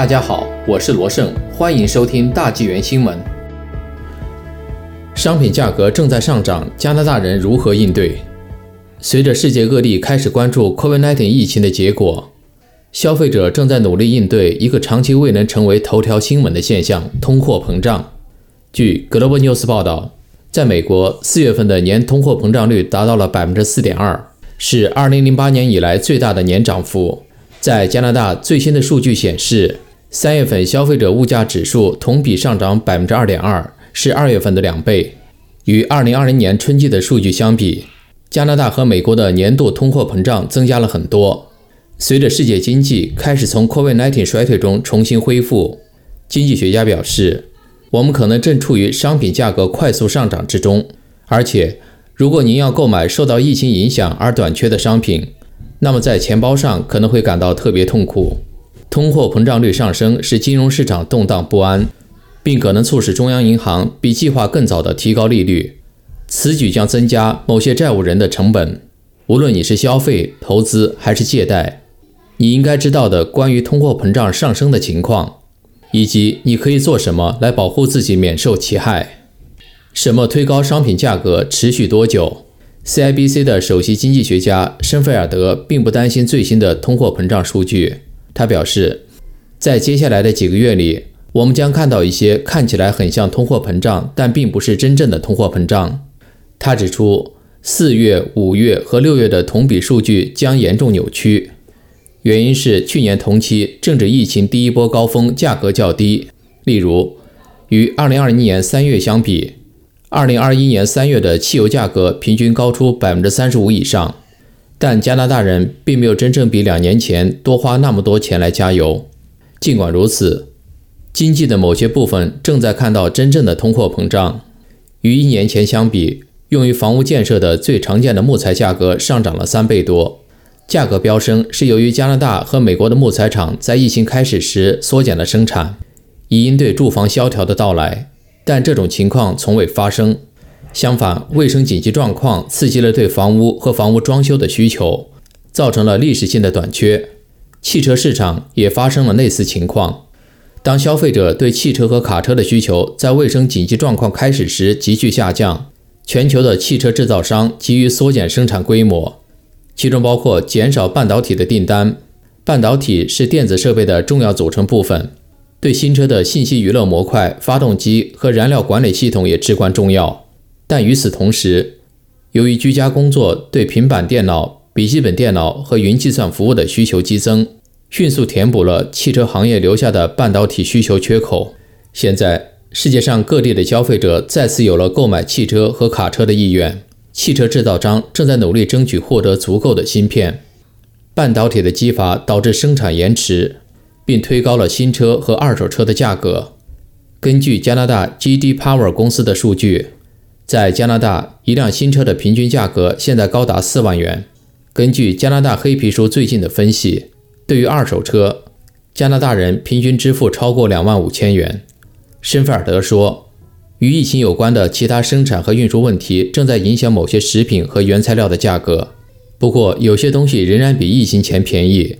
大家好，我是罗胜，欢迎收听大纪元新闻。商品价格正在上涨，加拿大人如何应对？随着世界各地开始关注 COVID-19 疫情的结果，消费者正在努力应对一个长期未能成为头条新闻的现象——通货膨胀。据 Global News 报道，在美国，四月份的年通货膨胀率达到了百分之四点二，是二零零八年以来最大的年涨幅。在加拿大，最新的数据显示，三月份消费者物价指数同比上涨百分之二点二，是二月份的两倍。与二零二零年春季的数据相比，加拿大和美国的年度通货膨胀增加了很多。随着世界经济开始从 COVID-19 衰退中重新恢复，经济学家表示，我们可能正处于商品价格快速上涨之中。而且，如果您要购买受到疫情影响而短缺的商品，那么在钱包上可能会感到特别痛苦。通货膨胀率上升使金融市场动荡不安，并可能促使中央银行比计划更早地提高利率。此举将增加某些债务人的成本。无论你是消费、投资还是借贷，你应该知道的关于通货膨胀上升的情况，以及你可以做什么来保护自己免受其害。什么推高商品价格？持续多久？CIBC 的首席经济学家申菲尔德并不担心最新的通货膨胀数据。他表示，在接下来的几个月里，我们将看到一些看起来很像通货膨胀，但并不是真正的通货膨胀。他指出，四月、五月和六月的同比数据将严重扭曲，原因是去年同期正值疫情第一波高峰，价格较低。例如，与2020年3月相比。二零二一年三月的汽油价格平均高出百分之三十五以上，但加拿大人并没有真正比两年前多花那么多钱来加油。尽管如此，经济的某些部分正在看到真正的通货膨胀。与一年前相比，用于房屋建设的最常见的木材价格上涨了三倍多。价格飙升是由于加拿大和美国的木材厂在疫情开始时缩减了生产，以应对住房萧条的到来。但这种情况从未发生。相反，卫生紧急状况刺激了对房屋和房屋装修的需求，造成了历史性的短缺。汽车市场也发生了类似情况。当消费者对汽车和卡车的需求在卫生紧急状况开始时急剧下降，全球的汽车制造商急于缩减生产规模，其中包括减少半导体的订单。半导体是电子设备的重要组成部分。对新车的信息娱乐模块、发动机和燃料管理系统也至关重要。但与此同时，由于居家工作对平板电脑、笔记本电脑和云计算服务的需求激增，迅速填补了汽车行业留下的半导体需求缺口。现在，世界上各地的消费者再次有了购买汽车和卡车的意愿。汽车制造商正在努力争取获得足够的芯片。半导体的激发导致生产延迟。并推高了新车和二手车的价格。根据加拿大 GD Power 公司的数据，在加拿大，一辆新车的平均价格现在高达四万元。根据加拿大黑皮书最近的分析，对于二手车，加拿大人平均支付超过两万五千元。申菲尔德说，与疫情有关的其他生产和运输问题正在影响某些食品和原材料的价格。不过，有些东西仍然比疫情前便宜。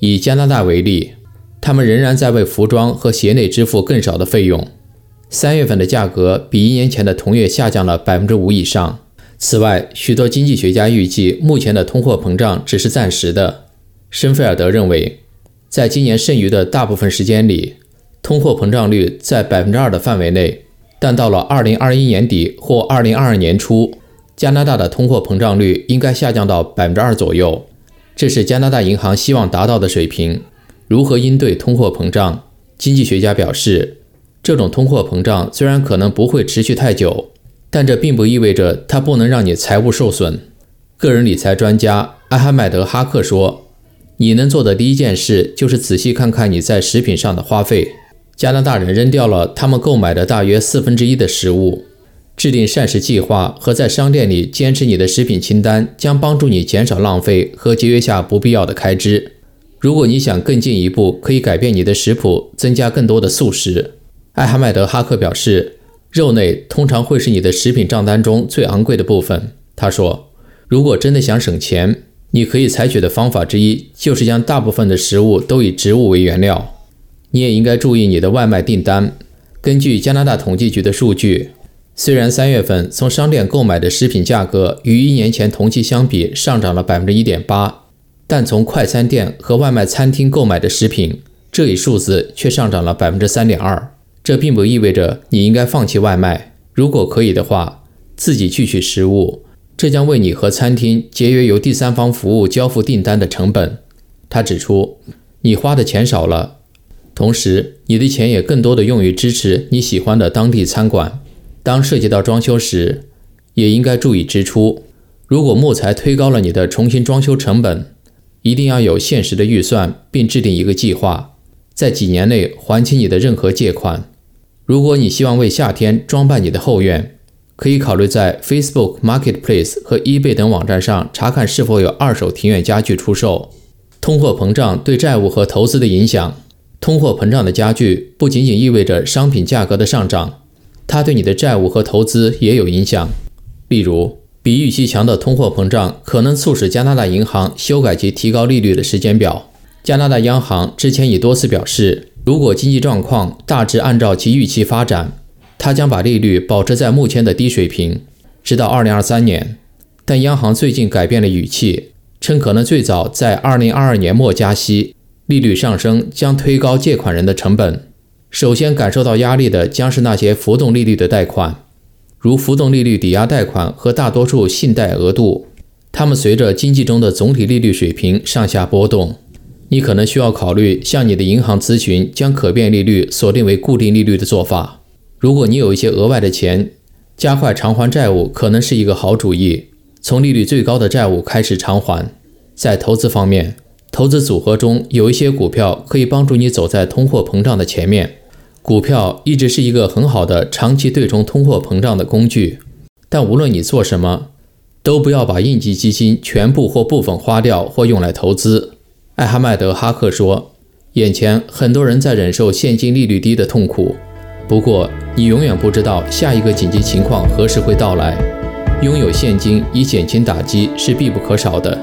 以加拿大为例。他们仍然在为服装和鞋内支付更少的费用。三月份的价格比一年前的同月下降了百分之五以上。此外，许多经济学家预计，目前的通货膨胀只是暂时的。申菲尔德认为，在今年剩余的大部分时间里，通货膨胀率在百分之二的范围内。但到了二零二一年底或二零二二年初，加拿大的通货膨胀率应该下降到百分之二左右。这是加拿大银行希望达到的水平。如何应对通货膨胀？经济学家表示，这种通货膨胀虽然可能不会持续太久，但这并不意味着它不能让你财务受损。个人理财专家艾哈迈德·哈克说：“你能做的第一件事就是仔细看看你在食品上的花费。加拿大人扔掉了他们购买的大约四分之一的食物。制定膳食计划和在商店里坚持你的食品清单将帮助你减少浪费和节约下不必要的开支。”如果你想更进一步，可以改变你的食谱，增加更多的素食。艾哈迈德·哈克表示，肉类通常会是你的食品账单中最昂贵的部分。他说，如果真的想省钱，你可以采取的方法之一就是将大部分的食物都以植物为原料。你也应该注意你的外卖订单。根据加拿大统计局的数据，虽然三月份从商店购买的食品价格与一年前同期相比上涨了百分之一点八，但从快餐店和外卖餐厅购买的食品这一数字却上涨了百分之三点二。这并不意味着你应该放弃外卖，如果可以的话，自己去取食物，这将为你和餐厅节约由第三方服务交付订单的成本。他指出，你花的钱少了。同时，你的钱也更多的用于支持你喜欢的当地餐馆。当涉及到装修时，也应该注意支出。如果木材推高了你的重新装修成本，一定要有现实的预算，并制定一个计划，在几年内还清你的任何借款。如果你希望为夏天装扮你的后院，可以考虑在 Facebook Marketplace 和 eBay 等网站上查看是否有二手庭院家具出售。通货膨胀对债务和投资的影响。通货膨胀的加剧不仅仅意味着商品价格的上涨，它对你的债务和投资也有影响。例如，比预期强的通货膨胀可能促使加拿大银行修改其提高利率的时间表。加拿大央行之前已多次表示，如果经济状况大致按照其预期发展，它将把利率保持在目前的低水平，直到2023年。但央行最近改变了语气，称可能最早在2022年末加息。利率上升将推高借款人的成本。首先感受到压力的将是那些浮动利率的贷款，如浮动利率抵押贷款和大多数信贷额度，它们随着经济中的总体利率水平上下波动。你可能需要考虑向你的银行咨询将可变利率锁定为固定利率的做法。如果你有一些额外的钱，加快偿还债务可能是一个好主意。从利率最高的债务开始偿还。在投资方面。投资组合中有一些股票可以帮助你走在通货膨胀的前面。股票一直是一个很好的长期对冲通货膨胀的工具，但无论你做什么，都不要把应急基金全部或部分花掉或用来投资。艾哈迈德·哈克说：“眼前很多人在忍受现金利率低的痛苦，不过你永远不知道下一个紧急情况何时会到来。拥有现金以减轻打击是必不可少的。”